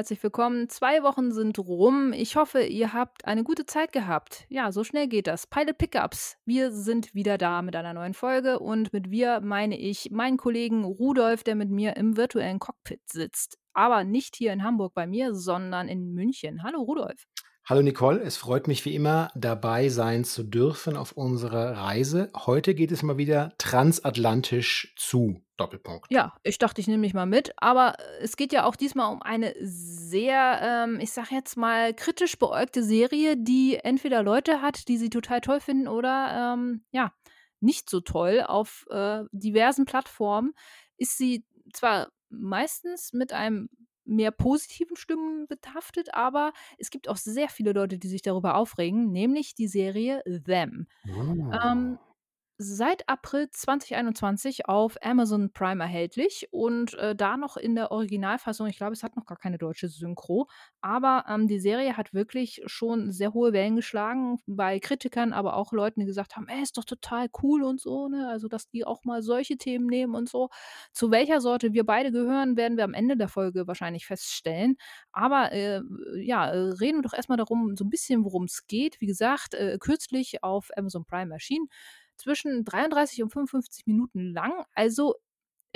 herzlich willkommen. Zwei Wochen sind rum. Ich hoffe, ihr habt eine gute Zeit gehabt. Ja, so schnell geht das. Pilot Pickups. Wir sind wieder da mit einer neuen Folge und mit wir meine ich meinen Kollegen Rudolf, der mit mir im virtuellen Cockpit sitzt. Aber nicht hier in Hamburg bei mir, sondern in München. Hallo Rudolf. Hallo Nicole, es freut mich wie immer, dabei sein zu dürfen auf unserer Reise. Heute geht es mal wieder transatlantisch zu. Doppelpunkt. Ja, ich dachte, ich nehme mich mal mit, aber es geht ja auch diesmal um eine sehr, ähm, ich sag jetzt mal, kritisch beäugte Serie, die entweder Leute hat, die sie total toll finden oder ähm, ja, nicht so toll. Auf äh, diversen Plattformen ist sie zwar meistens mit einem mehr positiven Stimmen behaftet, aber es gibt auch sehr viele Leute, die sich darüber aufregen, nämlich die Serie Them. Ähm, Oh. Seit April 2021 auf Amazon Prime erhältlich und äh, da noch in der Originalfassung. Ich glaube, es hat noch gar keine deutsche Synchro, aber ähm, die Serie hat wirklich schon sehr hohe Wellen geschlagen bei Kritikern, aber auch Leuten, die gesagt haben, ey, ist doch total cool und so, ne? Also, dass die auch mal solche Themen nehmen und so. Zu welcher Sorte wir beide gehören, werden wir am Ende der Folge wahrscheinlich feststellen. Aber äh, ja, reden wir doch erstmal darum, so ein bisschen, worum es geht. Wie gesagt, äh, kürzlich auf Amazon Prime erschienen zwischen 33 und 55 Minuten lang. Also,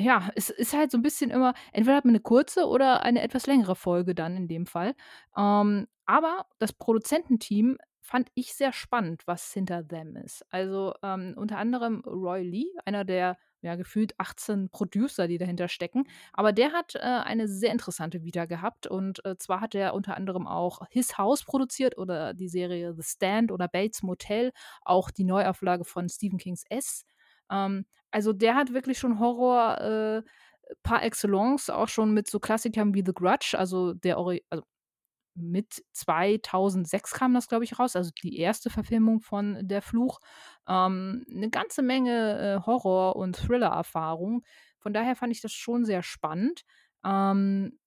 ja, es ist halt so ein bisschen immer entweder hat man eine kurze oder eine etwas längere Folge dann in dem Fall. Ähm, aber das Produzententeam fand ich sehr spannend, was hinter Them ist. Also, ähm, unter anderem Roy Lee, einer der, ja, gefühlt 18 Producer, die dahinter stecken. Aber der hat, äh, eine sehr interessante Vita gehabt und, äh, zwar hat er unter anderem auch His House produziert oder die Serie The Stand oder Bates Motel, auch die Neuauflage von Stephen Kings S. Ähm, also, der hat wirklich schon Horror, äh, par excellence, auch schon mit so Klassikern wie The Grudge, also der Ori also mit 2006 kam das, glaube ich, raus, also die erste Verfilmung von Der Fluch. Ähm, 'ne ganze Menge, äh, Horror und Thriller-Erfahrung. Von daher fand ich das schon sehr spannend. Ähm,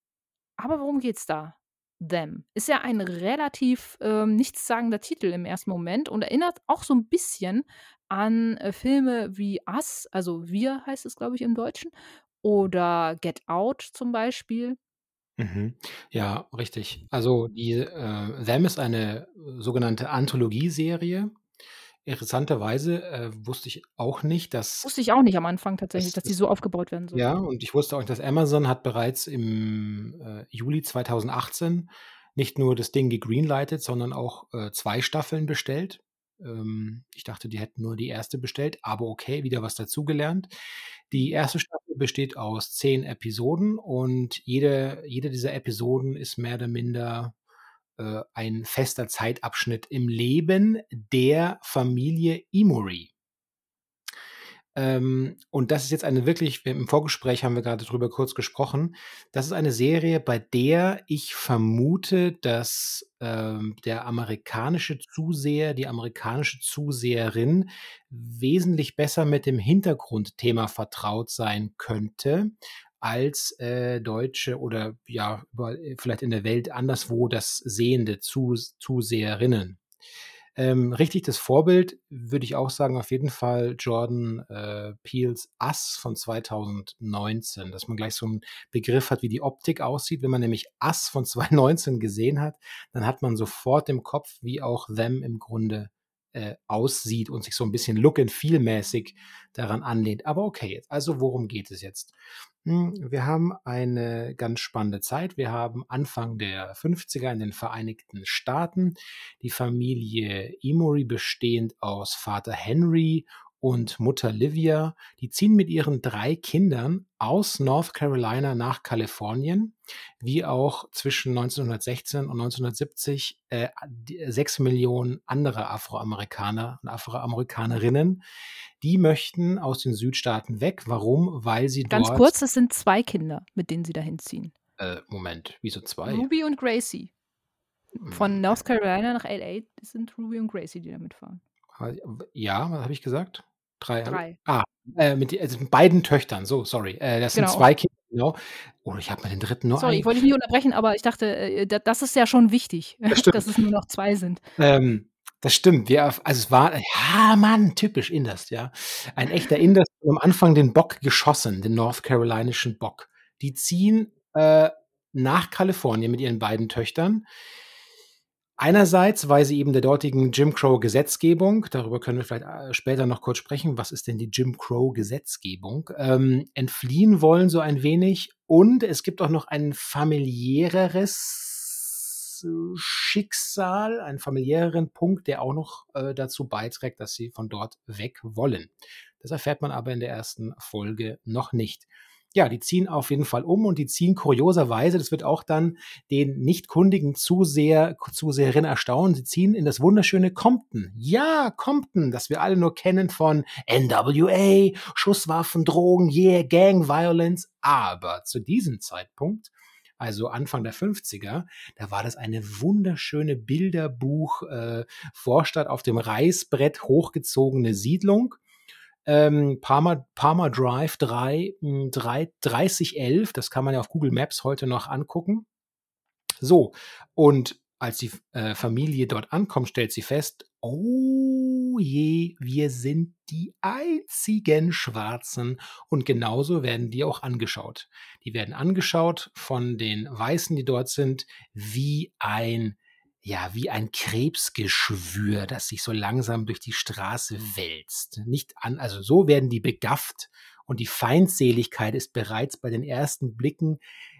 aber worum geht's da? Them. Ist ja ein relativ, ähm, nichtssagender Titel im ersten Moment und erinnert auch so 'n bisschen an, äh, Filme wie Us, also Wir heißt es, glaube ich, im Deutschen, oder Get Out zum Beispiel. Mhm. Ja, richtig. Also die äh, Them ist eine sogenannte Anthologieserie. Interessanterweise äh, wusste ich auch nicht, dass, Wusste ich auch nicht am Anfang tatsächlich, dass, dass die so aufgebaut werden soll. ja, und ich wusste auch nicht, dass Amazon hat bereits im äh, Juli 2018 nicht nur das Ding gegreenlightet, sondern auch äh, zwei Staffeln bestellt. Ähm, ich dachte, die hätten nur die erste bestellt, aber okay, wieder was dazugelernt. Die erste Staffel besteht aus zehn Episoden und jede, jede dieser Episoden ist mehr oder minder äh, ein fester Zeitabschnitt im Leben der Familie Emory. Ähm, und das ist jetzt eine wirklich, im Vorgespräch haben wir gerade drüber kurz gesprochen. Das ist eine Serie, bei der ich vermute, dass ähm, der amerikanische Zuseher, die amerikanische Zuseherin wesentlich besser mit dem Hintergrundthema vertraut sein könnte als äh, Deutsche oder ja, äh, vielleicht in der Welt anderswo das sehende Zus Zuseherinnen. Ähm, richtig, das Vorbild würde ich auch sagen, auf jeden Fall Jordan äh, Peels Us von 2019, dass man gleich so einen Begriff hat, wie die Optik aussieht. Wenn man nämlich Us von 2019 gesehen hat, dann hat man sofort im Kopf, wie auch Them im Grunde äh, aussieht und sich so ein bisschen Look and Feel mäßig daran anlehnt. Aber okay, also worum geht es jetzt? Hm, Wir haben eine ganz spannende Zeit. Wir haben Anfang der 50er in den Vereinigten Staaten die Familie Emory bestehend aus Vater Henry und Mutter Livia. Die ziehen mit ihren drei Kindern aus North Carolina nach Kalifornien, wie auch zwischen 1916 und 1970 äh, die- sechs Millionen andere Afroamerikaner und Afroamerikanerinnen. Die möchten aus den Südstaaten weg. Warum? Weil sie Ganz dort. kurz, es sind zwei Kinder, mit denen sie dahin ziehen. Äh, Moment, wieso zwei? Ruby und Gracie. Von Hm, North Carolina nach LA sind Ruby und Gracie, die da mitfahren. Ja, was habe ich gesagt? Drei. Drei. Ah, äh, mit, die- also beiden Töchtern, so, sorry. Äh, das sind Genau. zwei Kinder, genau. Oh, ich habe mir den dritten nur Sorry, ein. ich wollte dich nicht unterbrechen, aber ich dachte, äh, da- das ist ja schon wichtig, Das dass es nur noch zwei sind. Ähm, das stimmt. Wir, also es war, ja, Mann, typisch Inders, ja. Ein echter Inders hat am Anfang den Bock geschossen, den North Carolinischen Bock. Die ziehen äh, nach Kalifornien mit ihren beiden Töchtern. Einerseits, weil sie eben der dortigen Jim Crow-Gesetzgebung, darüber können wir vielleicht äh, später noch kurz sprechen, was ist denn die Jim Crow-Gesetzgebung, ähm, entfliehen wollen so ein wenig. Und es gibt auch noch ein familiäreres Schicksal, einen familiäreren Punkt, der auch noch äh, dazu beiträgt, dass sie von dort weg wollen. Das erfährt man aber in der ersten Folge noch nicht ja, die ziehen auf jeden Fall um und die ziehen kurioserweise, das wird auch dann den nicht kundigen Zuseher, Zuseherin erstaunen, sie ziehen in das wunderschöne Compton. Ja, Compton, das wir alle nur kennen von NWA, Schusswaffen, Drogen, yeah, Gang Violence. Aber zu diesem Zeitpunkt also Anfang der 50er, da war das eine wunderschöne Bilderbuch, äh, auf dem Reißbrett hochgezogene Siedlung ähm, Parma, Parma Drive 3, 3, 3011, das kann man ja auf Google Maps heute noch angucken. So, und als die äh, Familie dort ankommt, stellt sie fest, oh je, wir sind die einzigen Schwarzen. Und genauso werden die auch angeschaut. Die werden angeschaut von den Weißen, die dort sind, wie ein ja, wie ein Krebsgeschwür, das sich so langsam durch die Straße wälzt. Nicht an, also so werden die begafft und die Feindseligkeit ist bereits bei den ersten Blicken,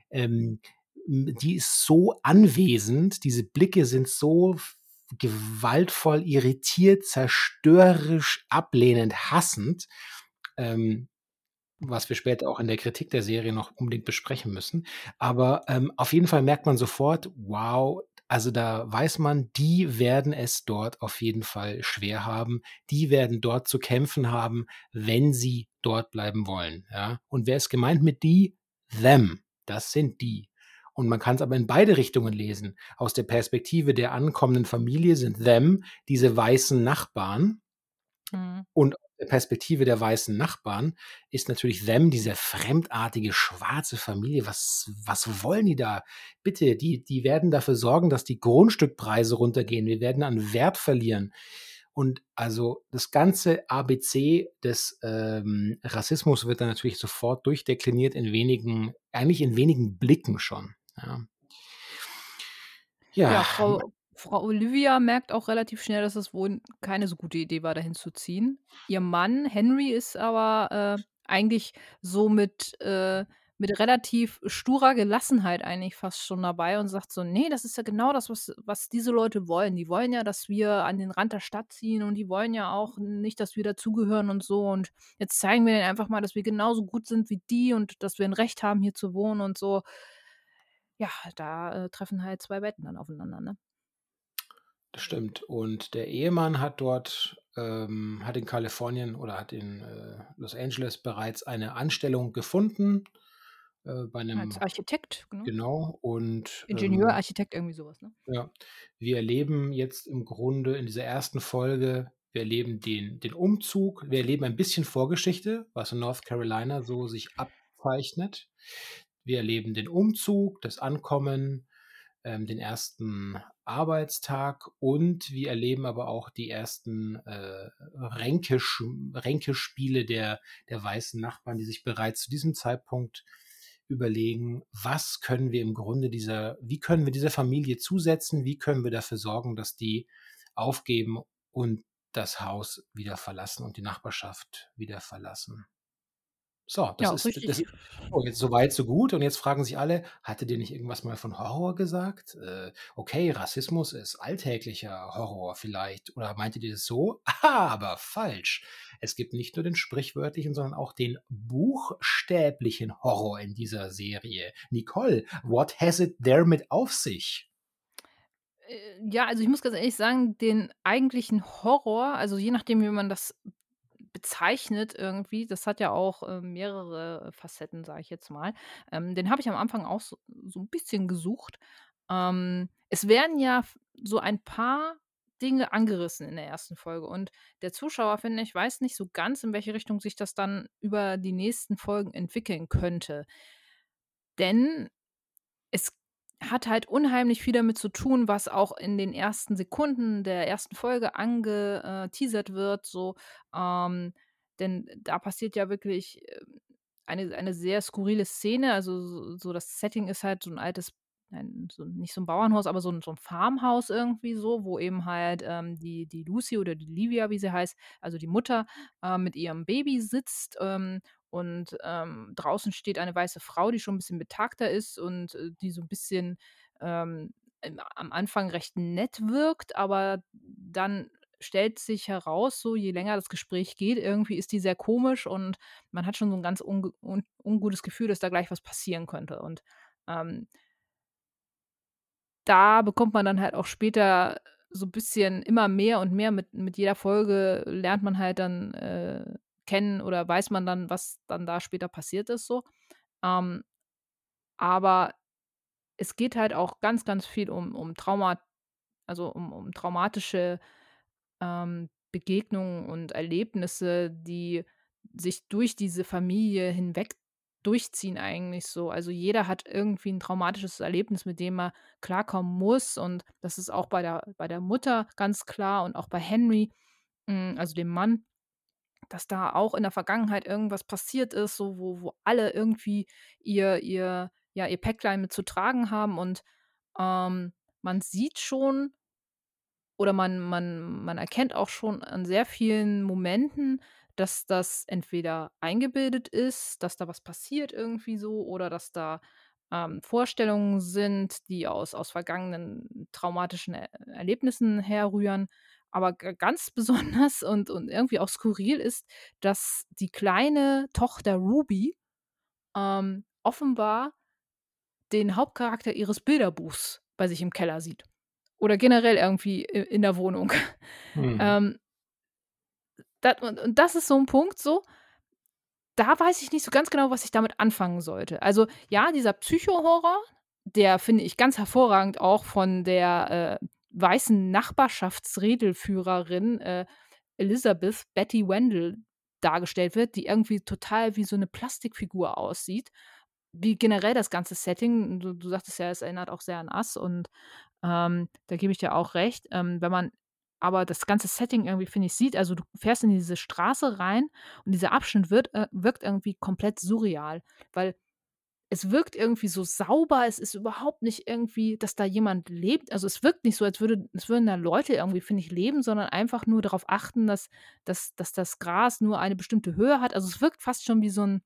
ähm, die ist so anwesend, diese Blicke sind so gewaltvoll, irritiert, zerstörerisch, ablehnend, hassend, ähm, was wir später auch in der Kritik der Serie noch unbedingt besprechen müssen. Aber ähm, auf jeden Fall merkt man sofort, wow, also da weiß man, die werden es dort auf jeden Fall schwer haben. Die werden dort zu kämpfen haben, wenn sie dort bleiben wollen. Ja? Und wer ist gemeint mit die? Them. Das sind die. Und man kann es aber in beide Richtungen lesen. Aus der Perspektive der ankommenden Familie sind them diese weißen Nachbarn. Mhm. Und Perspektive der weißen Nachbarn ist natürlich them, diese fremdartige schwarze Familie. Was, was wollen die da? Bitte, die, die werden dafür sorgen, dass die Grundstückpreise runtergehen. Wir werden an Wert verlieren. Und also das ganze ABC des ähm, Rassismus wird dann natürlich sofort durchdekliniert in wenigen, eigentlich in wenigen Blicken schon. Ja. Ja, Frau, Frau Olivia merkt auch relativ schnell, dass es wohl keine so gute Idee war, dahin zu ziehen. Ihr Mann Henry ist aber äh, eigentlich so mit, äh, mit relativ sturer Gelassenheit eigentlich fast schon dabei und sagt so, nee, das ist ja genau das, was, was diese Leute wollen. Die wollen ja, dass wir an den Rand der Stadt ziehen und die wollen ja auch nicht, dass wir dazugehören und so. Und jetzt zeigen wir denen einfach mal, dass wir genauso gut sind wie die und dass wir ein Recht haben, hier zu wohnen und so. Ja, da äh, treffen halt zwei Welten dann aufeinander, ne? Stimmt. Und der Ehemann hat dort, ähm, hat in Kalifornien oder hat in äh, Los Angeles bereits eine Anstellung gefunden äh, bei einem Als Architekt, genau. Genau. Und Ingenieur, ähm, Architekt, irgendwie sowas, ne? ja, wir erleben jetzt im Grunde in dieser ersten Folge, wir erleben den, den Umzug, wir erleben ein bisschen Vorgeschichte, was in North Carolina so sich abzeichnet. Wir erleben den Umzug, das Ankommen, ähm, den ersten Arbeitstag und wir erleben aber auch die ersten äh, Ränkesch Ränkespiele der, der weißen Nachbarn, die sich bereits zu diesem Zeitpunkt überlegen, was können wir im Grunde dieser, wie können wir dieser Familie zusetzen, wie können wir dafür sorgen, dass die aufgeben und das Haus wieder verlassen und die Nachbarschaft wieder verlassen. So, das Ja, ist, richtig. das oh, jetzt so weit, so gut. Und jetzt fragen sich alle, hatte dir nicht irgendwas mal von Horror gesagt? Äh, okay, Rassismus ist alltäglicher Horror vielleicht. Oder meinte ihr das so? Ah, aber falsch. Es gibt nicht nur den sprichwörtlichen, sondern auch den buchstäblichen Horror in dieser Serie. Nicole, what has it there mit auf sich? Äh, ja, also ich muss ganz ehrlich sagen, den eigentlichen Horror, also je nachdem, wie man das bezeichnet irgendwie. Das hat ja auch, äh, mehrere Facetten, sage ich jetzt mal. Ähm, den habe ich am Anfang auch so so 'n bisschen gesucht. Ähm, es werden ja so ein paar Dinge angerissen in der ersten Folge und der Zuschauer, finde ich, weiß nicht so ganz, in welche Richtung sich das dann über die nächsten Folgen entwickeln könnte. Denn es hat halt unheimlich viel damit zu tun, was auch in den ersten Sekunden der ersten Folge angeteasert wird, so. Ähm, denn da passiert ja wirklich, ähm, eine eine sehr skurrile Szene. Also, so so das Setting ist halt so 'n altes nein, so nicht so 'n Bauernhaus, aber so 'n so 'n Farmhaus irgendwie so, wo eben halt, ähm, die die Lucy oder die Livia, wie sie heißt, also die Mutter, äh, mit ihrem Baby sitzt, ähm, und, ähm, draußen steht eine weiße Frau, die schon 'n bisschen betagter ist und, äh, die so 'n bisschen, ähm, am Anfang recht nett wirkt, aber dann stellt sich heraus, so je länger das Gespräch geht, irgendwie ist die sehr komisch und man hat schon so 'n ganz unge un ungutes Gefühl, dass da gleich was passieren könnte. Und, ähm da bekommt man dann halt auch später so bisschen immer mehr und mehr mit mit jeder Folge lernt man halt dann, äh, kennen oder weiß man dann, was dann da später passiert ist so. Ähm, aber es geht halt auch ganz, ganz viel um um Trauma also, um um traumatische, ähm, Begegnungen und Erlebnisse, die sich durch diese Familie hinweg durchziehen eigentlich so. Also, jeder hat irgendwie 'n traumatisches Erlebnis, mit dem er klarkommen muss und das ist auch bei der bei der Mutter ganz klar und auch bei Henry, hm, also dem Mann, dass da auch in der Vergangenheit irgendwas passiert ist, so wo wo alle irgendwie ihr ihr ja, ihr Päcklein mit zu tragen haben und, ähm, man sieht schon oder man man man erkennt auch schon an sehr vielen Momenten, dass das entweder eingebildet ist, dass da was passiert irgendwie so oder dass da, ähm, Vorstellungen sind, die aus aus vergangenen traumatischen Er Erlebnissen herrühren. Aber ganz besonders und und irgendwie auch skurril ist, dass die kleine Tochter Ruby, ähm, offenbar den Hauptcharakter ihres Bilderbuchs bei sich im Keller sieht oder generell irgendwie in der Wohnung. Mhm. Ähm dat und und das ist so 'n Punkt so, da weiß ich nicht so ganz genau, was ich damit anfangen sollte. Also, ja, dieser Psycho-Horror, der finde ich ganz hervorragend auch von der, äh, weißen Nachbarschafts-Redlführerin, äh, Elizabeth Betty Wendell dargestellt wird, die irgendwie total wie so 'ne Plastikfigur aussieht. Wie generell das ganze Setting, du du sagtest ja, es erinnert auch sehr an Us und, ähm, da gebe ich dir auch recht. Ähm, wenn man aber das ganze Setting irgendwie, finde ich, sieht also, du fährst in diese Straße rein und dieser Abschnitt wird äh, wirkt irgendwie komplett surreal, weil es wirkt irgendwie so sauber. Es ist überhaupt nicht irgendwie, dass da jemand lebt. Also, es wirkt nicht so, als würde als würden da Leute irgendwie, finde ich, leben, sondern einfach nur darauf achten, dass dass dass das Gras nur eine bestimmte Höhe hat. Also, es wirkt fast schon wie so 'n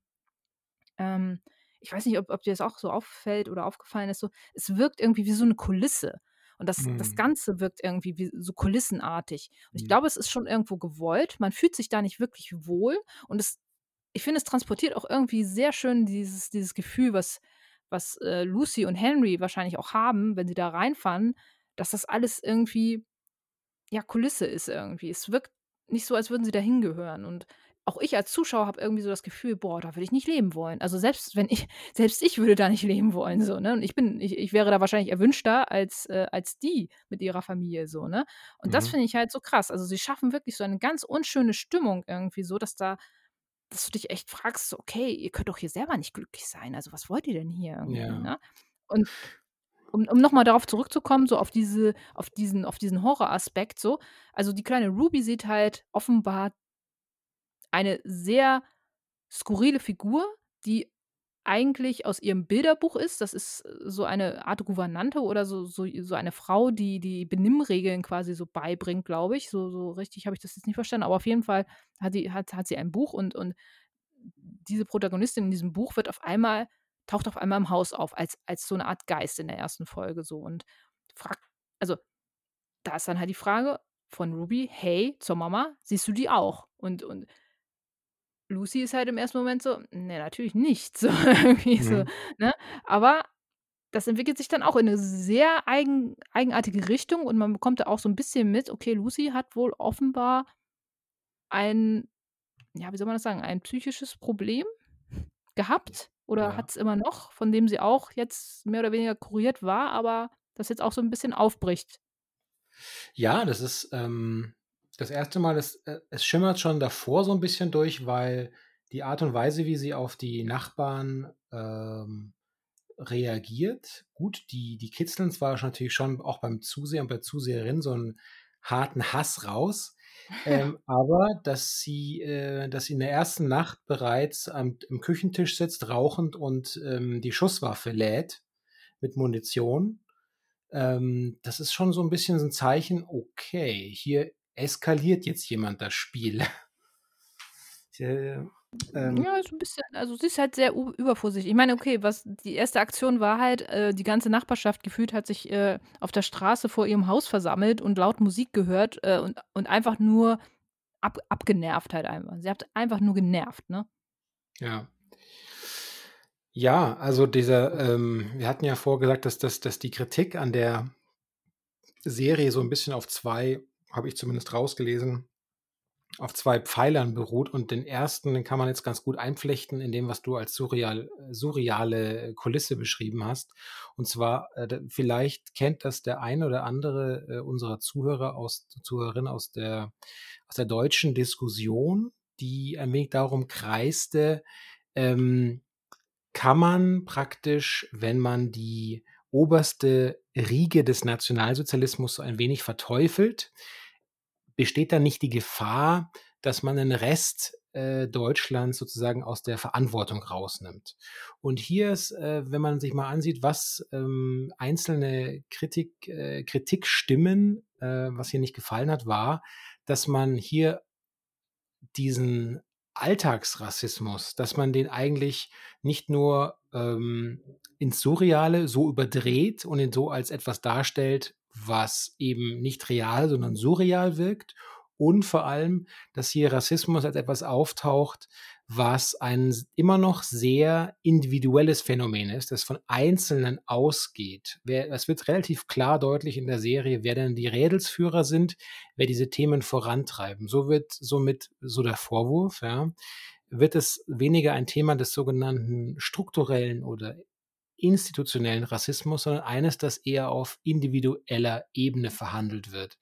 ähm, ich weiß nicht, ob ob dir das auch so auffällt oder aufgefallen ist so, es wirkt irgendwie wie so 'ne Kulisse. Und das das Mhm. Ganze wirkt irgendwie wie so kulissenartig. Und ich Mhm. glaube, es ist schon irgendwo gewollt. Man fühlt sich da nicht wirklich wohl und es ich finde, es transportiert auch irgendwie sehr schön dieses dieses Gefühl, was was, äh, Lucy und Henry wahrscheinlich auch haben, wenn sie da reinfahren, dass das alles irgendwie, ja, Kulisse ist irgendwie. Es wirkt nicht so, als würden sie da hingehören. Und auch ich als Zuschauer habe irgendwie so das Gefühl: „Boah, da würde ich nicht leben wollen.“ Also, selbst wenn ich selbst ich würde da nicht leben wollen so, ne? Und ich bin ich ich wäre da wahrscheinlich erwünschter als äh, als die mit ihrer Familie so, ne? Und das Mhm. finde ich halt so krass. Also, sie schaffen wirklich so eine ganz unschöne Stimmung irgendwie so, dass da dass du dich echt fragst „Okay, ihr könnt doch hier selber nicht glücklich sein. Also, was wollt ihr denn hier irgendwie“, Ja. ne? Und um um noch mal darauf zurückzukommen, so auf diese auf diesen auf diesen Horroraspekt so. Also, die kleine Ruby sieht halt offenbar eine sehr skurrile Figur, die eigentlich aus ihrem Bilderbuch ist. Das ist, äh, so eine Art Gouvernante oder so so so eine Frau, die die Benimmregeln quasi so beibringt, glaube ich. So so richtig habe ich das jetzt nicht verstanden, aber auf jeden Fall hat die hat hat sie ein Buch und und diese Protagonistin in diesem Buch wird auf einmal taucht auf einmal im Haus auf als als so 'ne Art Geist in der 1. Folge so und fragt also, da ist dann halt die Frage von Ruby: „Hey“ zur Mama: „Siehst du die auch?“ Und und Lucy ist halt im 1. Moment so: „Ne, natürlich nicht“, so irgendwie so, Mhm. ne? Aber das entwickelt sich dann auch in 'ne sehr eigen eigenartige Richtung und man bekommt da auch so 'n bisschen mit, okay, Lucy hat wohl offenbar ein ja, wie soll man das sagen, ein psychisches Problem gehabt oder Ja. hat's immer noch, von dem sie auch jetzt mehr oder weniger kuriert war, aber das jetzt auch so 'n bisschen aufbricht. Ja, das ist, ähm, das 1. Mal, es äh, es schimmert schon davor so 'n bisschen durch, weil die Art und Weise, wie sie auf die Nachbarn, ähm, reagiert gut, die die kitzeln zwar natürlich schon auch beim Zuseher und bei Zuseherin so 'n harten Hass raus, ähm, aber dass sie, äh, dass sie in der ersten Nacht bereits am, im Küchentisch sitzt, rauchend und ähm, die Schusswaffe lädt mit Munition. Ähm, das ist schon so ein bisschen so ein Zeichen, okay, hier eskaliert jetzt jemand das Spiel. ähm, ja, so ein bisschen, also sie ist halt sehr übervorsichtig. Ich meine, okay, was die erste Aktion war halt, äh, die ganze Nachbarschaft gefühlt hat sich äh, auf der Straße vor ihrem Haus versammelt und laut Musik gehört äh, und, und einfach nur ab, abgenervt halt einfach. Sie hat einfach nur genervt, ne? Ja. Ja, also dieser, ähm, wir hatten ja vorgesagt, dass, dass, dass die Kritik an der Serie so ein bisschen auf zwei, habe ich zumindest rausgelesen, auf zwei Pfeilern beruht und den ersten, den kann man jetzt ganz gut einflechten in dem, was du als surreal, surreale Kulisse beschrieben hast. Und zwar, äh, vielleicht kennt das der eine oder andere äh, unserer Zuhörer aus, Zuhörerinnen aus der, aus der deutschen Diskussion, die ein wenig darum kreiste, ähm, kann man praktisch, wenn man die oberste Riege des Nationalsozialismus so ein wenig verteufelt, besteht da nicht die Gefahr, dass man den Rest äh, Deutschlands sozusagen aus der Verantwortung rausnimmt. Und hier ist, äh, wenn man sich mal ansieht, was ähm, einzelne Kritik, äh, Kritikstimmen, äh, was hier nicht gefallen hat, war, dass man hier diesen Alltagsrassismus, dass man den eigentlich nicht nur ähm, ins Surreale so überdreht und ihn so als etwas darstellt, was eben nicht real, sondern surreal wirkt. Und vor allem, dass hier Rassismus als etwas auftaucht, was ein immer noch sehr individuelles Phänomen ist, das von Einzelnen ausgeht. Es wird relativ klar deutlich in der Serie, wer denn die Rädelsführer sind, wer diese Themen vorantreiben. So wird somit so der Vorwurf, ja, wird es weniger ein Thema des sogenannten strukturellen oder institutionellen Rassismus, sondern eines, das eher auf individueller Ebene verhandelt wird.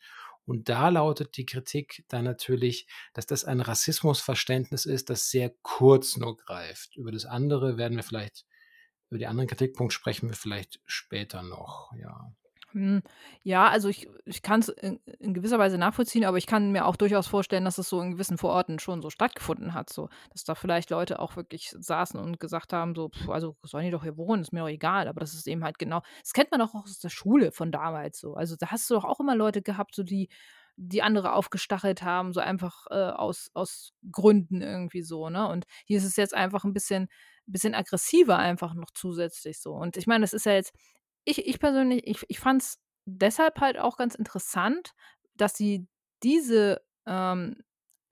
Und da lautet die Kritik dann natürlich, dass das ein Rassismusverständnis ist, das sehr kurz nur greift. Über das andere werden wir vielleicht, über die anderen Kritikpunkte sprechen wir vielleicht später noch, ja. Hm, ja, also ich ich kann's in in gewisser Weise nachvollziehen, aber ich kann mir auch durchaus vorstellen, dass es so in gewissen Vororten schon so stattgefunden hat, so. Dass da vielleicht Leute auch wirklich saßen und gesagt haben, so: „Pf, also sollen die doch hier wohnen, ist mir doch egal.“ Aber das ist eben halt genau das kennt man doch auch aus der Schule von damals so. Also, da hast du doch auch immer Leute gehabt, so die die andere aufgestachelt haben, so einfach, äh, aus aus Gründen irgendwie so, ne? Und hier ist es jetzt einfach ein bisschen bisschen aggressiver einfach noch zusätzlich so. Und ich meine, das ist ja jetzt ich ich persönlich, ich ich fand es deshalb halt auch ganz interessant, dass sie diese, ähm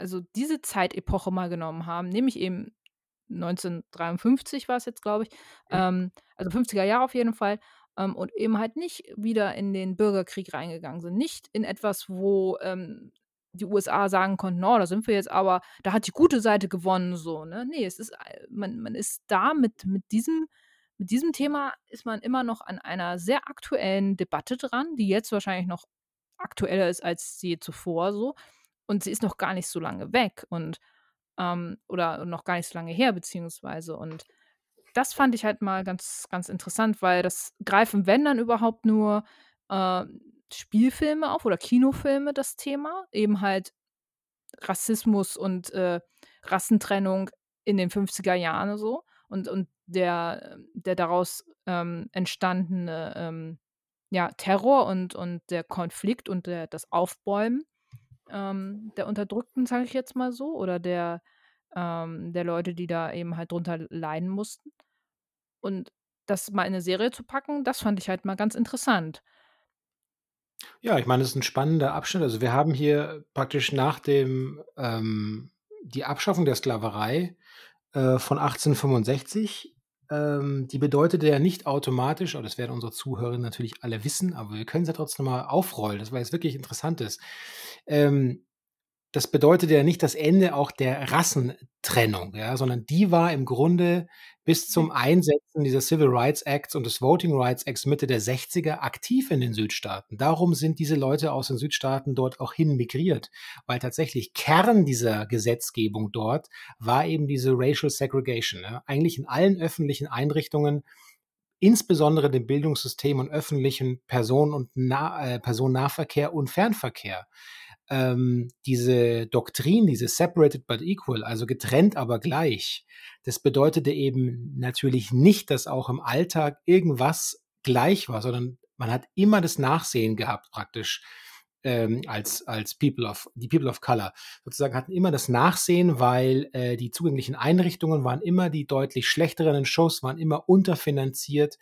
also diese Zeitepoche mal genommen haben, nämlich eben 1953 war es jetzt, glaube ich, Mhm. ähm, also 50er Jahre auf jeden Fall, ähm, und eben halt nicht wieder in den Bürgerkrieg reingegangen sind. Nicht in etwas, wo, ähm, die USA sagen konnten: „Oh, da sind wir jetzt aber da hat die gute Seite gewonnen“, so, ne? Ne, es ist ei man man ist da mit mit diesem mit diesem Thema ist man immer noch an einer sehr aktuellen Debatte dran, die jetzt wahrscheinlich noch aktueller ist als je zuvor so. Und sie ist noch gar nicht so lange weg und, ähm oder noch gar nicht so lange her beziehungsweise. Und das fand ich halt mal ganz ganz interessant, weil das greifen, wenn dann überhaupt nur, äh, Spielfilme auf oder Kinofilme das Thema, eben halt Rassismus und, äh, Rassentrennung in den 50er Jahren so und und der ähm, der daraus, ähm, entstandene, ähm, ja, Terror und und der Konflikt und der das Aufbäumen, ähm, der Unterdrückten, sage ich jetzt mal so, oder der ähm, der Leute, die da eben halt drunter leiden mussten. Und das mal in 'ne Serie zu packen, das fand ich halt mal ganz interessant. Ja, ich meine, das ist ein spannender Abschnitt. Also, wir haben hier praktisch nach dem ähm, die Abschaffung der Sklaverei, äh, von 1865, ähm, die bedeutete ja nicht automatisch aber das werden unsere Zuhörer natürlich alle wissen, aber wir können es ja trotzdem mal aufrollen, das weil es wirklich interessant ist. Ähm, das bedeutet ja nicht das Ende auch der Rassentrennung, ja, sondern die war im Grunde bis zum Einsetzen dieser Civil Rights Acts und des Voting Rights Acts Mitte der 60er aktiv in den Südstaaten. Darum sind diese Leute aus den Südstaaten dort auch hin migriert, weil tatsächlich Kern dieser Gesetzgebung dort war eben diese Racial Segregation. Ja. Eigentlich in allen öffentlichen Einrichtungen insbesondere dem Bildungssystem und öffentlichen Personen- und nah, äh, Personennahverkehr und Fernverkehr ähm, diese Doktrin, diese separated but equal, also getrennt aber gleich, das bedeutete eben natürlich nicht, dass auch im Alltag irgendwas gleich war, sondern man hat immer das Nachsehen gehabt praktisch ähm, als, als People of, die People of Color sozusagen hatten immer das Nachsehen, weil äh, die zugänglichen Einrichtungen waren immer die deutlich schlechteren Shows, waren immer unterfinanziert.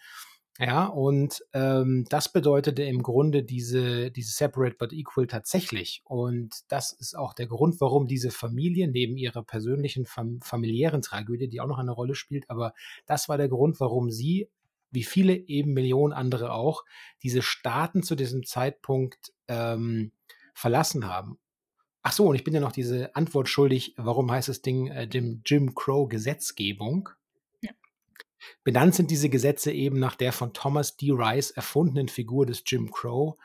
Ja, und ähm, das bedeutete im Grunde diese, diese Separate but Equal tatsächlich. Und das ist auch der Grund, warum diese Familie neben ihrer persönlichen fam familiären Tragödie, die auch noch eine Rolle spielt, aber das war der Grund, warum sie wie viele eben Millionen andere auch, diese Staaten zu diesem Zeitpunkt ähm, verlassen haben. Ach so, und ich bin ja noch diese Antwort schuldig, warum heißt das Ding äh, dem Jim Crow Gesetzgebung? Benannt sind diese Gesetze eben nach der von Thomas D. Rice erfundenen Figur des Jim Crow,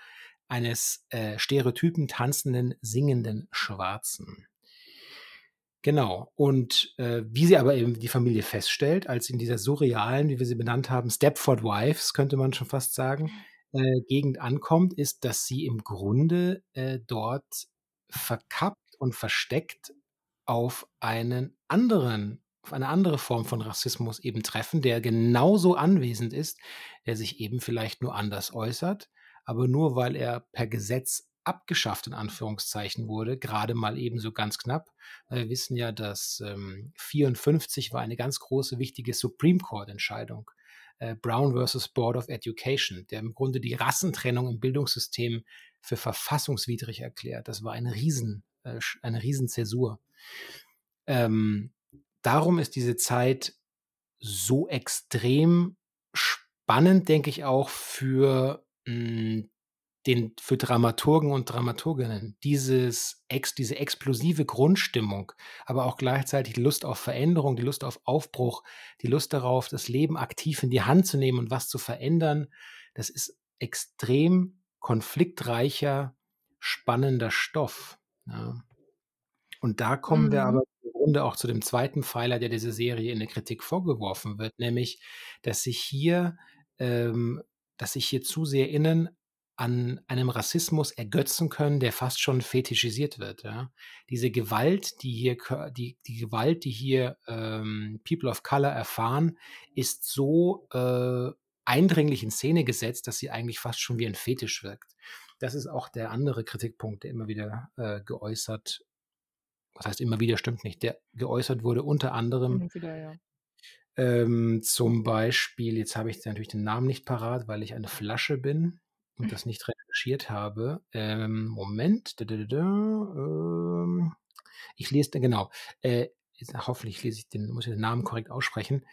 eines äh, stereotypen tanzenden, singenden Schwarzen. Genau. Und äh, wie sie aber eben die Familie feststellt, als in dieser surrealen, wie wir sie benannt haben, Stepford Wives, könnte man schon fast sagen, äh, Gegend ankommt, ist, dass sie im Grunde äh, dort verkappt und versteckt auf einen anderen, auf eine andere Form von Rassismus eben treffen, der genauso anwesend ist, der sich eben vielleicht nur anders äußert, aber nur weil er per Gesetz abgeschafft in Anführungszeichen wurde, gerade mal ebenso ganz knapp. Wir wissen ja, dass ähm, 54 war eine ganz große, wichtige Supreme Court-Entscheidung. Äh, Brown versus Board of Education, der im Grunde die Rassentrennung im Bildungssystem für verfassungswidrig erklärt. Das war eine Riesen, äh, eine Riesenzäsur. Ähm, darum ist diese Zeit so extrem spannend, denke ich auch für mh, hm, den für Dramaturgen und Dramaturginnen dieses ex, diese explosive Grundstimmung, aber auch gleichzeitig die Lust auf Veränderung, die Lust auf Aufbruch, die Lust darauf, das Leben aktiv in die Hand zu nehmen und was zu verändern, das ist extrem konfliktreicher, spannender Stoff. Ja. Und da kommen mhm. wir aber Grunde auch zu dem zweiten Pfeiler, der dieser Serie in der Kritik vorgeworfen wird, nämlich, dass sich hier, ähm, dass sich hier zu sehr innen an einem Rassismus ergötzen können, der fast schon fetischisiert wird. Ja? Diese Gewalt, die hier, die, die Gewalt, die hier ähm, People of Color erfahren, ist so äh, eindringlich in Szene gesetzt, dass sie eigentlich fast schon wie ein Fetisch wirkt. Das ist auch der andere Kritikpunkt, der immer wieder äh, geäußert, was heißt immer wieder, stimmt nicht, der geäußert wurde, unter anderem wieder, ja. ähm, zum Beispiel, jetzt habe ich natürlich den Namen nicht parat, weil ich eine Flasche bin und das nicht recherchiert habe. Ähm, Moment. Da, da, da, ähm, ich lese, genau. Äh, hoffentlich lese ich den, muss ich den Namen korrekt aussprechen.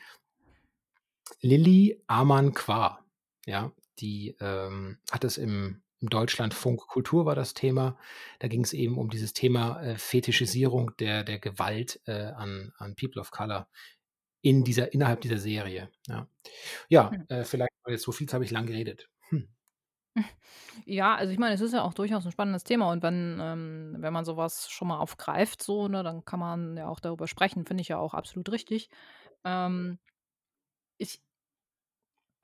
Lilly Amann Qua, ja, die ähm, hat es im, im Deutschlandfunk Kultur war das Thema. Da ging es eben um dieses Thema äh, Fetischisierung der, der Gewalt äh, an, an People of Color in dieser, innerhalb dieser Serie. Ja, ja hm. äh, vielleicht, jetzt so viel habe ich lang geredet. Hm. Ja, also ich meine, es ist ja auch durchaus ein spannendes Thema und wenn, ähm, wenn man sowas schon mal aufgreift, so, ne, dann kann man ja auch darüber sprechen, finde ich ja auch absolut richtig. Ähm, ich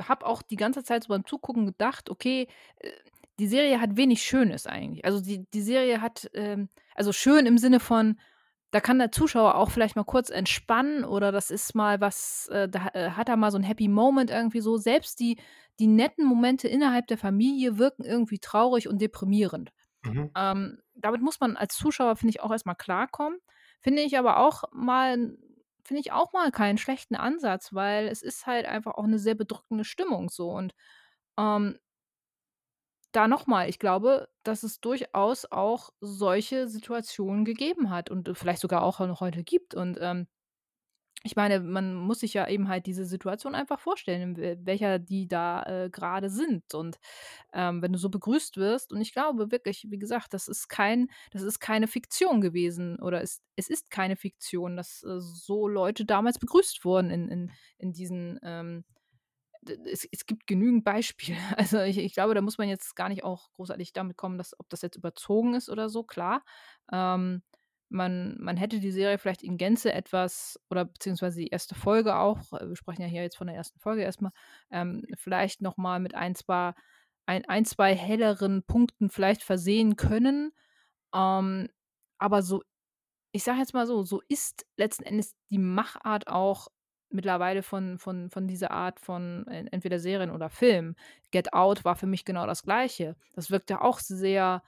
habe auch die ganze Zeit so beim Zugucken gedacht, okay, äh, die Serie hat wenig Schönes eigentlich. Also die, die Serie hat, ähm, also schön im Sinne von, da kann der Zuschauer auch vielleicht mal kurz entspannen oder das ist mal was, äh, da äh, hat er mal so ein Happy Moment irgendwie so. Selbst die, die netten Momente innerhalb der Familie wirken irgendwie traurig und deprimierend. Mhm. Ähm, damit muss man als Zuschauer, finde ich, auch erstmal klarkommen. Finde ich aber auch mal, finde ich auch mal keinen schlechten Ansatz, weil es ist halt einfach auch eine sehr bedrückende Stimmung so. Und ähm, da nochmal, ich glaube, dass es durchaus auch solche Situationen gegeben hat und äh, vielleicht sogar auch noch heute gibt. Und ähm, ich meine, man muss sich ja eben halt diese Situation einfach vorstellen, welcher die da äh, gerade sind. Und ähm, wenn du so begrüßt wirst, und ich glaube wirklich, wie gesagt, das ist kein, das ist keine Fiktion gewesen oder es, es ist keine Fiktion, dass äh, so Leute damals begrüßt wurden in, in, in diesen ähm, es, es, gibt genügend Beispiele. Also ich, ich, glaube, da muss man jetzt gar nicht auch großartig damit kommen, dass, ob das jetzt überzogen ist oder so, klar. Ähm, man, man hätte die Serie vielleicht in Gänze etwas, oder beziehungsweise die erste Folge auch, äh, wir sprechen ja hier jetzt von der ersten Folge erstmal, ähm, vielleicht nochmal mit ein zwei, ein, ein, zwei helleren Punkten vielleicht versehen können. Ähm, aber so ich sage jetzt mal so, so ist letzten Endes die Machart auch mittlerweile von von von dieser Art von en entweder Serien oder Film. Get Out war für mich genau das Gleiche. Das wirkte auch sehr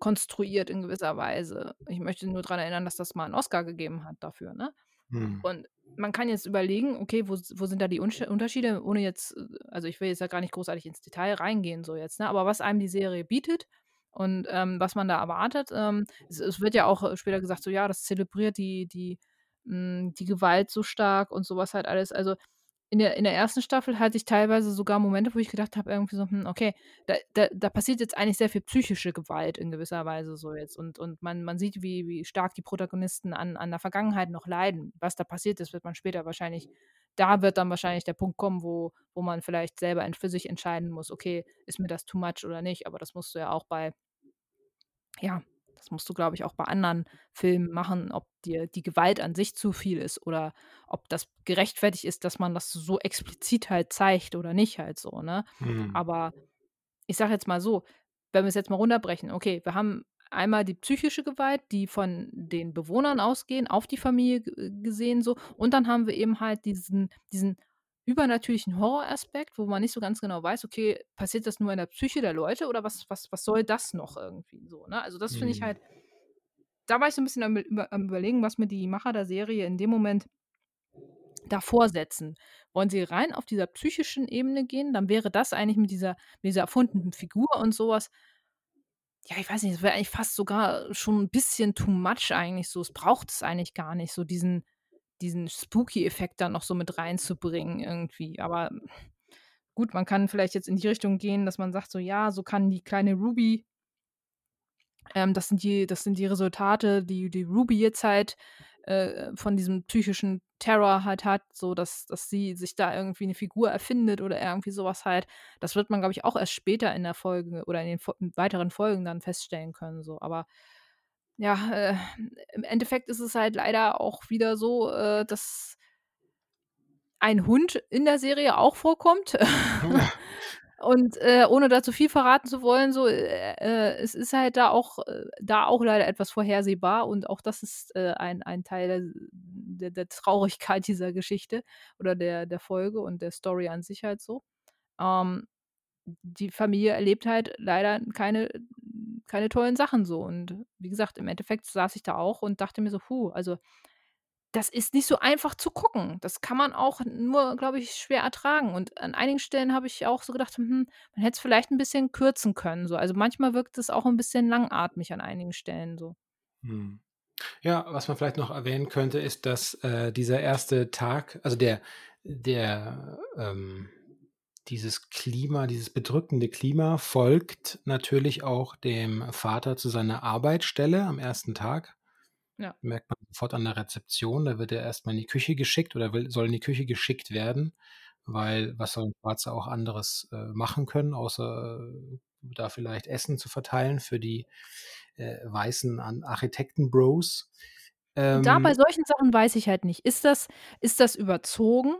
konstruiert in gewisser Weise. Ich möchte nur dran erinnern, dass das mal 'n Oscar gegeben hat dafür, ne? Mhm. Und man kann jetzt überlegen, okay, wo wo sind da die Unterschiede, ohne jetzt äh, also, ich will jetzt da gar nicht großartig ins Detail reingehen so jetzt, ne? Aber was einem die Serie bietet und, ähm, was man da erwartet, ähm, es es wird ja auch, äh, später gesagt, so: „Ja, das zelebriert die die hm, die Gewalt so stark“ und so was halt alles. Also, in der in der 1. Staffel hatte ich teilweise sogar Momente, wo ich gedacht habe irgendwie so: „Hm, okay, da da da passiert jetzt eigentlich sehr viel psychische Gewalt in gewisser Weise so jetzt.“ Und und man man sieht, wie wie stark die Protagonisten an an der Vergangenheit noch leiden. Was da passiert ist, wird man später wahrscheinlich da wird dann wahrscheinlich der Punkt kommen, wo wo man vielleicht selber für sich entscheiden muss: „Okay, ist mir das too much oder nicht?“ Aber das musst du ja auch bei ja, das musst du, glaube ich, auch bei anderen Filmen machen, ob dir die Gewalt an sich zu viel ist oder ob das gerechtfertigt ist, dass man das so explizit halt zeigt oder nicht halt so, ne? Mhm. Aber ich sage jetzt mal so, wenn wir's jetzt mal runterbrechen, okay, wir haben einmal die psychische Gewalt, die von den Bewohnern ausgehen, auf die Familie gesehen so. Und dann haben wir eben halt diesen diesen übernatürlichen Horroraspekt, wo man nicht so ganz genau weiß, okay, passiert das nur in der Psyche der Leute oder was was was soll das noch irgendwie so, ne? Also, das finde ich Mhm. halt da war ich so 'n bisschen am am Überlegen, was mir die Macher der Serie in dem Moment davor setzen. Wollen sie rein auf dieser psychischen Ebene gehen, dann wäre das eigentlich mit dieser mit dieser erfundenen Figur und so was ja, ich weiß nicht, das wäre eigentlich fast sogar schon 'n bisschen too much eigentlich so. Es braucht es eigentlich gar nicht, so diesen diesen Spooky-Effekt da noch so mit reinzubringen irgendwie. Aber gut, man kann vielleicht jetzt in die Richtung gehen, dass man sagt so: „Ja, so kann die kleine Ruby“ ähm, das sind die das sind die Resultate, die die Ruby jetzt halt, äh, von diesem psychischen Terror halt hat, so dass dass sie sich da irgendwie 'ne Figur erfindet oder irgendwie so was halt. Das wird man, glaube ich, auch erst später in der Folge oder in den Fo weiteren Folgen dann feststellen können so. Aber ja, äh, im Endeffekt ist es halt leider auch wieder so, äh, dass ein Hund in der Serie auch vorkommt. Und, äh, ohne da zu viel verraten zu wollen, so, äh, äh, es ist halt da auch äh, da auch leider etwas vorhersehbar und auch das ist, ein ein Teil der der Traurigkeit dieser Geschichte oder der der Folge und der Story an sich halt so. Ähm, die Familie erlebt halt leider keine keine tollen Sachen so. Und wie gesagt, im Endeffekt saß ich da auch und dachte mir so: „Puh, also, das ist nicht so einfach zu gucken.“ Das kann man auch nur, glaube ich, schwer ertragen. Und an einigen Stellen habe ich auch so gedacht: „Hm, man hätte es vielleicht 'n bisschen kürzen können so.“ Also, manchmal wirkt es auch 'n bisschen langatmig an einigen Stellen so. Mhm. Ja, was man vielleicht noch erwähnen könnte, ist, dass, äh, dieser 1. Tag also, der der, ähm dieses Klima dieses bedrückende Klima folgt natürlich auch dem Vater zu seiner Arbeitsstelle am 1. Tag. Ja. Merkt man sofort an der Rezeption, da wird er erst mal in die Küche geschickt oder will soll in die Küche geschickt werden, weil was sollen Schwarze auch anderes, äh, machen können, außer, äh, da vielleicht Essen zu verteilen für die, äh, weißen An Architekten-Bros. Da bei Ähm solchen Sachen weiß ich halt nicht. Ist das ist das überzogen?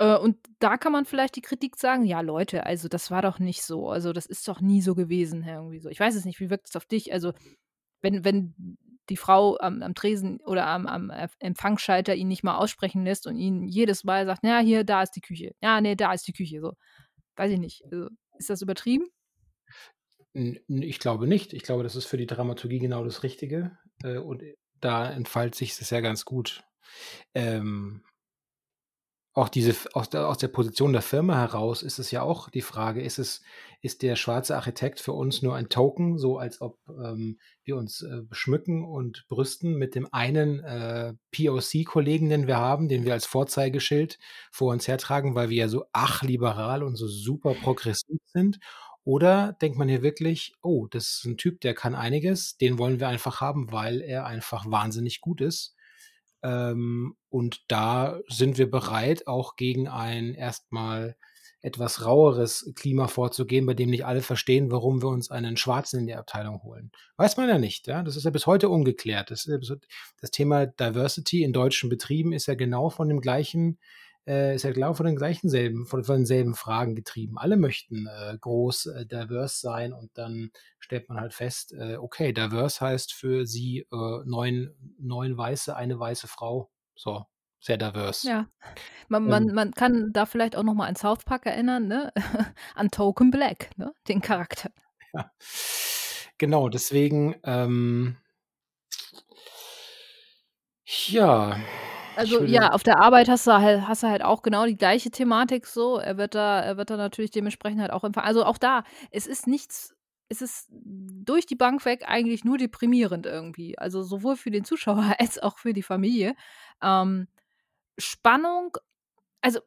Äh, und da kann man vielleicht die Kritik sagen: „Ja, Leute, also, das war doch nicht so. Also, das ist doch nie so gewesen irgendwie so.“ Ich weiß es nicht, wie wirkt es auf dich? Also, wenn wenn die Frau am am Tresen oder am am Ef Empfangsschalter ihn nicht mal aussprechen lässt und ihn jedes Mal sagt: „Ja, hier, da ist die Küche. Ja, ne, da ist die Küche“, so. Weiß ich nicht. Also, ist das übertrieben? Ich glaube nicht. Ich glaube, das ist für die Dramaturgie genau das Richtige, äh, und, äh, da entfaltet sich das ja ganz gut. Ähm auch diese aus der aus der Position der Firma heraus ist es ja auch die Frage, ist es ist der schwarze Architekt für uns nur ein Token, so als ob, ähm, wir uns, äh, beschmücken und brüsten mit dem einen, äh, POC-Kollegen, den wir haben, den wir als Vorzeigeschild vor uns hertragen, weil wir ja so ach liberal und so super progressiv sind? Oder denkt man hier wirklich: „Oh, das ist 'n Typ, der kann einiges, den wollen wir einfach haben, weil er einfach wahnsinnig gut ist.“ Ähm, und da sind wir bereit, auch gegen ein erst mal etwas raueres Klima vorzugehen, bei dem nicht alle verstehen, warum wir uns einen Schwarzen in die Abteilung holen. Weiß man ja nicht, ja? Das ist ja bis heute ungeklärt. Das das Thema Diversity in deutschen Betrieben ist ja genau von dem gleichen äh, ist ja genau von den gleichen selben, von, von denselben Fragen getrieben. Alle möchten äh, groß, äh, diverse sein und dann stellt man halt fest, äh, okay, diverse heißt für sie äh, neun, neun Weiße, eine weiße Frau. So, sehr diverse. Ja. Man man Ähm, man kann da vielleicht auch noch mal an South Park erinnern, ne? An Token Black, ne, den Charakter. ja. Genau, deswegen, ähm, ja, Also, ja, auf der Arbeit hast du halt hast du halt auch genau die gleiche Thematik so. Er wird da er wird da natürlich dementsprechend halt auch empfa also, auch da, es ist nichts es ist durch die Bank weg eigentlich nur deprimierend irgendwie. Also, sowohl für den Zuschauer als auch für die Familie. Ähm, Spannung also,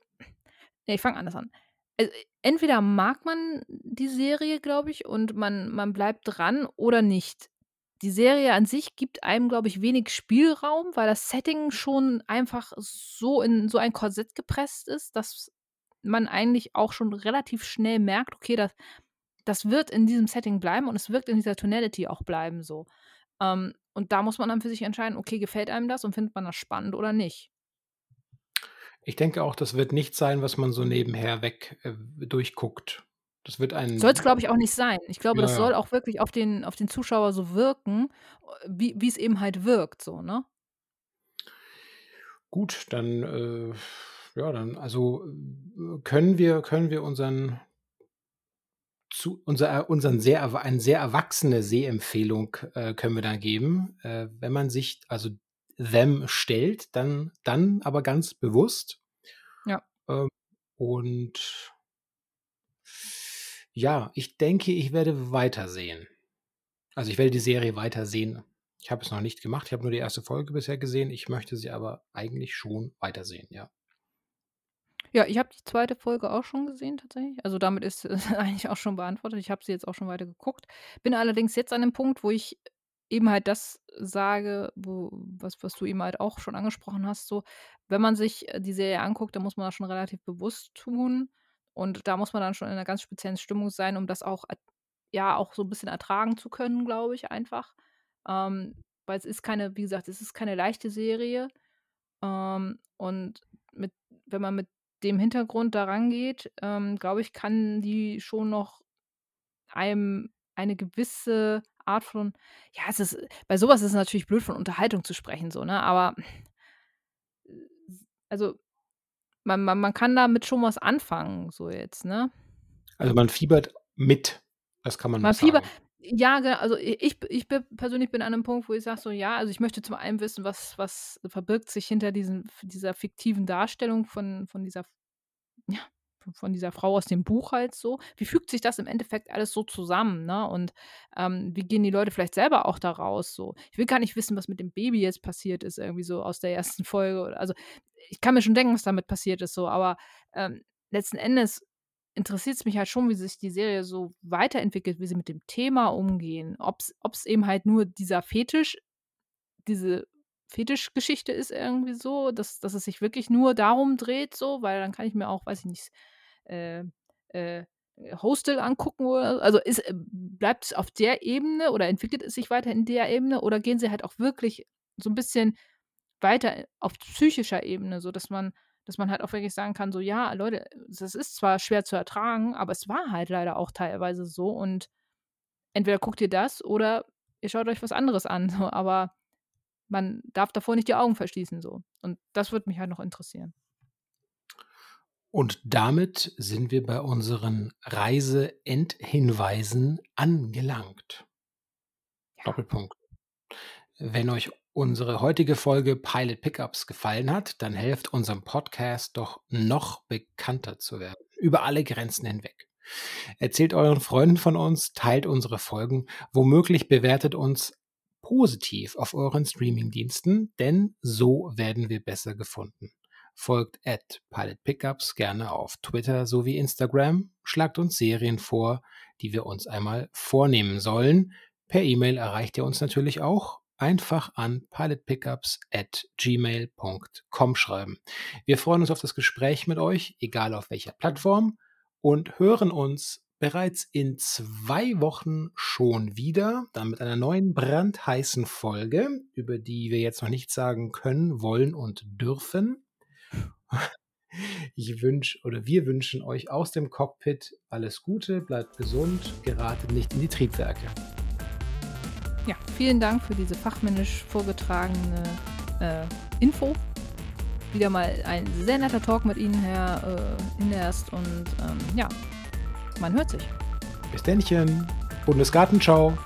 ne, ich fange anders an. Also, entweder mag man die Serie, glaube ich, und man man bleibt dran oder nicht. Die Serie an sich gibt einem, glaube ich, wenig Spielraum, weil das Setting schon einfach so in so ein Korsett gepresst ist, dass man eigentlich auch schon relativ schnell merkt: „Okay, das das wird in diesem Setting bleiben und es wird in dieser Tonality auch bleiben so.“ Ähm, und da muss man dann für sich entscheiden: Okay, gefällt einem das und findet man das spannend oder nicht? ich denke auch, das wird nicht sein, was man so nebenher weg äh, durchguckt. Das wird ein, glaube ich, auch nicht sein. Ich glaube, ja, das soll auch wirklich auf den auf den Zuschauer so wirken, äh, wie wie's eben halt wirkt so, ne? Gut, dann, äh, ja, dann, also äh, können wir, können wir unseren, zu, unser, unseren sehr, eine sehr erwachsene Sehempfehlung äh, können wir dann geben. Äh, wenn man sich also them stellt, dann, dann aber ganz bewusst. Ja. Ähm, und ja, ich denke, ich werde weitersehen. Also ich werde die Serie weitersehen. Ich habe es noch nicht gemacht. Ich habe nur die erste Folge bisher gesehen. Ich möchte sie aber eigentlich schon weitersehen, ja. Ja, ich habe die zweite Folge auch schon gesehen tatsächlich. Also, damit ist es eigentlich auch schon beantwortet. Ich habe sie jetzt auch schon weiter geguckt. Bin allerdings jetzt an dem Punkt, wo ich eben halt das sage, wo was was du eben halt auch schon angesprochen hast, so, wenn man sich, äh, die Serie anguckt, dann muss man das schon relativ bewusst tun und da muss man dann schon in einer ganz speziellen Stimmung sein, um das auch at ja, auch so ein bisschen ertragen zu können, glaube ich einfach. Ähm, weil es ist keine wie gesagt, es ist keine leichte Serie, ähm, und mit wenn man mit dem Hintergrund da rangeht, ähm, glaube ich, kann die schon noch einem eine gewisse Art von ja, es ist bei sowas ist es natürlich blöd, von Unterhaltung zu sprechen so, ne? Aber, also, man man man kann damit schon was anfangen so jetzt, ne? Also man fiebert mit. Das kann man Man Fieber sagen. ja, genau, also, ich ich bin persönlich bin an 'nem Punkt, wo ich sage so: „Ja, also, ich möchte zum einen wissen, was was verbirgt sich hinter diesen dieser fiktiven Darstellung von von dieser Ja, von dieser Frau aus dem Buch halt so. Wie fügt sich das im Endeffekt alles so zusammen, ne? Und, ähm, wie gehen die Leute vielleicht selber auch da raus so? Ich will gar nicht wissen, was mit dem Baby jetzt passiert ist irgendwie so aus der ersten Folge oder also, ich kann mir schon denken, was damit passiert ist so, aber, ähm, letzten Endes interessiert's mich halt schon, wie sich die Serie so weiterentwickelt, wie sie mit dem Thema umgehen. Ob's ob's eben halt nur dieser Fetisch diese Fetischgeschichte ist irgendwie so, dass dass es sich wirklich nur darum dreht so, weil dann kann ich mir auch, weiß ich nicht, äh, äh, Hostel angucken oder also ist äh, bleibt es auf der Ebene oder entwickelt es sich weiter in der Ebene oder gehen sie halt auch wirklich so 'n bisschen weiter auf psychischer Ebene, sodass man dass man halt auch wirklich sagen kann, so: „Ja, Leute, das ist zwar schwer zu ertragen, aber es war halt leider auch teilweise so und entweder guckt ihr das oder ihr schaut euch was anderes an“, so, aber man darf davor nicht die Augen verschließen so. Und das würde mich halt noch interessieren. Und damit sind wir bei unseren Reiseendhinweisen angelangt. Ja. Doppelpunkt. Wenn euch unsere heutige Folge Pilot Pickups gefallen hat, dann helft unserem Podcast doch noch bekannter zu werden. Über alle Grenzen hinweg. Erzählt euren Freunden von uns, teilt unsere Folgen, womöglich bewertet uns positiv auf euren Streamingdiensten, denn so werden wir besser gefunden. Folgt at Pilot Pickups gerne auf Twitter sowie Instagram, schlagt uns Serien vor, die wir uns einmal vornehmen sollen. Per E-Mail erreicht ihr uns natürlich auch. Einfach an pilotpickups at gmail.com schreiben. Wir freuen uns auf das Gespräch mit euch, egal auf welcher Plattform, und hören uns bereits in zwei Wochen schon wieder, dann mit einer neuen brandheißen Folge, über die wir jetzt noch nicht sagen können, wollen und dürfen. Ich wünsche oder wir wünschen euch aus dem Cockpit alles Gute, bleibt gesund, geratet nicht in die Triebwerke. Vielen Dank für diese fachmännisch vorgetragene äh, Info. Wieder mal ein sehr netter Talk mit Ihnen, Herr äh, Inderst. Und ähm, ja, man hört sich. Bis dennchen. Bundesgartenschau.